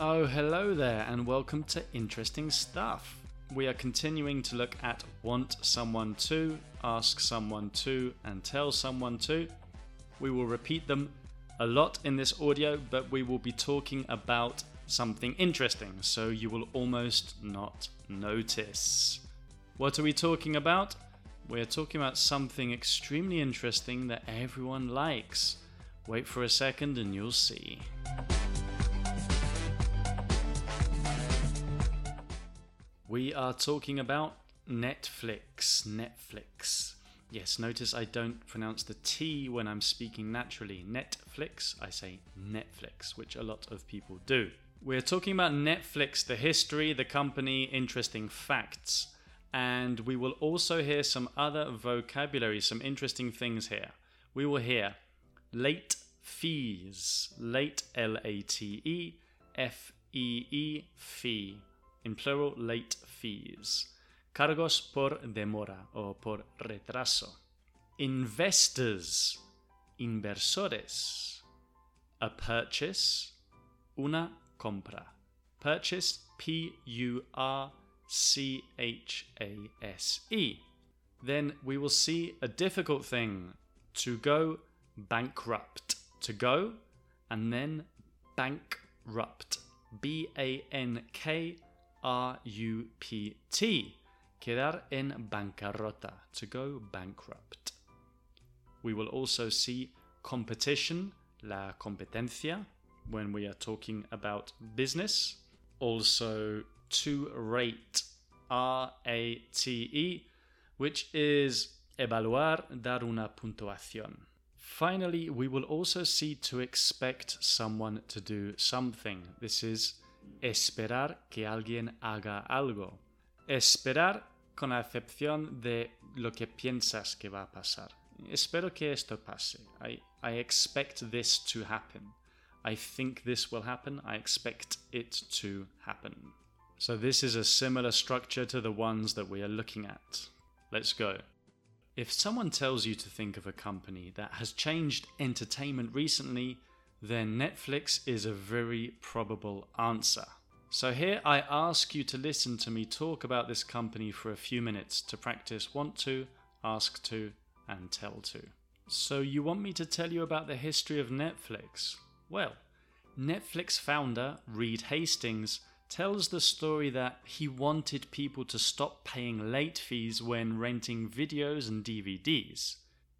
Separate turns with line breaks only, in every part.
Oh, hello there, and welcome to Interesting Stuff. We are continuing to look at want someone to, ask someone to, and tell someone to. We will repeat them a lot in this audio, but we will be talking about something interesting, so you will almost not notice. What are we talking about? We're talking about something extremely interesting that everyone likes. Wait for a second and you'll see. We are talking about Netflix. Netflix. Yes, notice I don't pronounce the T when I'm speaking naturally. Netflix, I say Netflix, which a lot of people do. We're talking about Netflix, the history, the company, interesting facts, and we will also hear some other vocabulary, some interesting things here. We will hear late fees, late L A T E F E E fee in plural late fees. Cargos por demora o por retraso. Investors, inversores. A purchase, una compra. Purchase, P U R C H A S E. Then we will see a difficult thing to go bankrupt. To go and then bankrupt. B A N K R U P T. Quedar en bancarrota. To go bankrupt. We will also see competition, la competencia, when we are talking about business. Also, to rate, R A T E, which is evaluar, dar una puntuación. Finally, we will also see to expect someone to do something. This is esperar que alguien haga algo. Esperar con la excepción de lo que piensas que va a pasar. Espero que esto pase. I, I expect this to happen. I think this will happen. I expect it to happen. So, this is a similar structure to the ones that we are looking at. Let's go. If someone tells you to think of a company that has changed entertainment recently, then Netflix is a very probable answer. So, here I ask you to listen to me talk about this company for a few minutes to practice want to, ask to, and tell to. So, you want me to tell you about the history of Netflix? Well, Netflix founder Reed Hastings tells the story that he wanted people to stop paying late fees when renting videos and DVDs.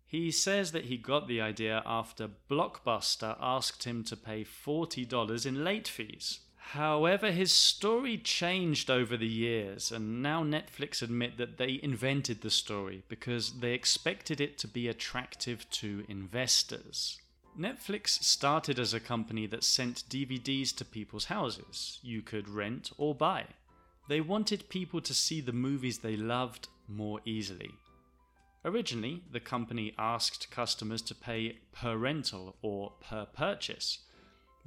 He says that he got the idea after Blockbuster asked him to pay $40 in late fees. However, his story changed over the years, and now Netflix admit that they invented the story because they expected it to be attractive to investors. Netflix started as a company that sent DVDs to people's houses. You could rent or buy. They wanted people to see the movies they loved more easily. Originally, the company asked customers to pay per rental or per purchase,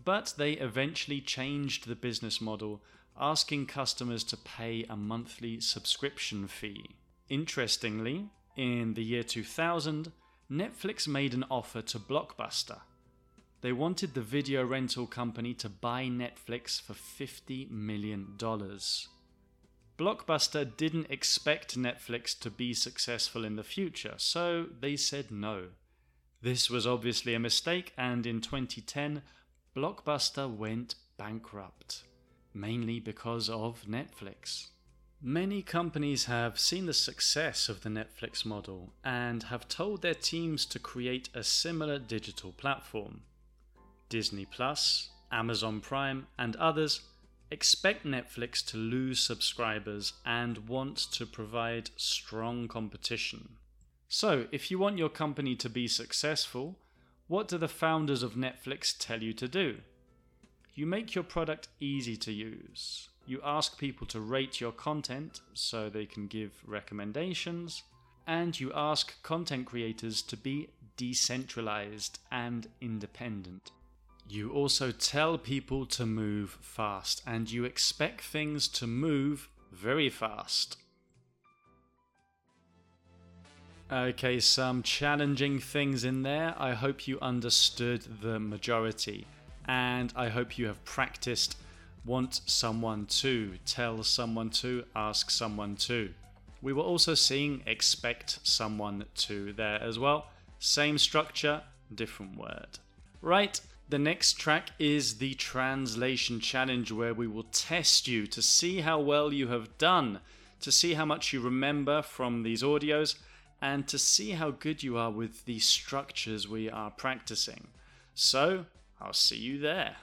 but they eventually changed the business model, asking customers to pay a monthly subscription fee. Interestingly, in the year 2000, Netflix made an offer to Blockbuster. They wanted the video rental company to buy Netflix for $50 million. Blockbuster didn't expect Netflix to be successful in the future, so they said no. This was obviously a mistake, and in 2010, Blockbuster went bankrupt, mainly because of Netflix. Many companies have seen the success of the Netflix model and have told their teams to create a similar digital platform. Disney Plus, Amazon Prime, and others expect Netflix to lose subscribers and want to provide strong competition. So, if you want your company to be successful, what do the founders of Netflix tell you to do? You make your product easy to use. You ask people to rate your content so they can give recommendations, and you ask content creators to be decentralized and independent. You also tell people to move fast, and you expect things to move very fast. Okay, some challenging things in there. I hope you understood the majority, and I hope you have practiced want someone to, tell someone to, ask someone to. We were also seeing expect someone to there as well. Same structure, different word. Right, the next track is the translation challenge where we will test you to see how well you have done, to see how much you remember from these audios, and to see how good you are with the structures we are practicing. So, I'll see you there.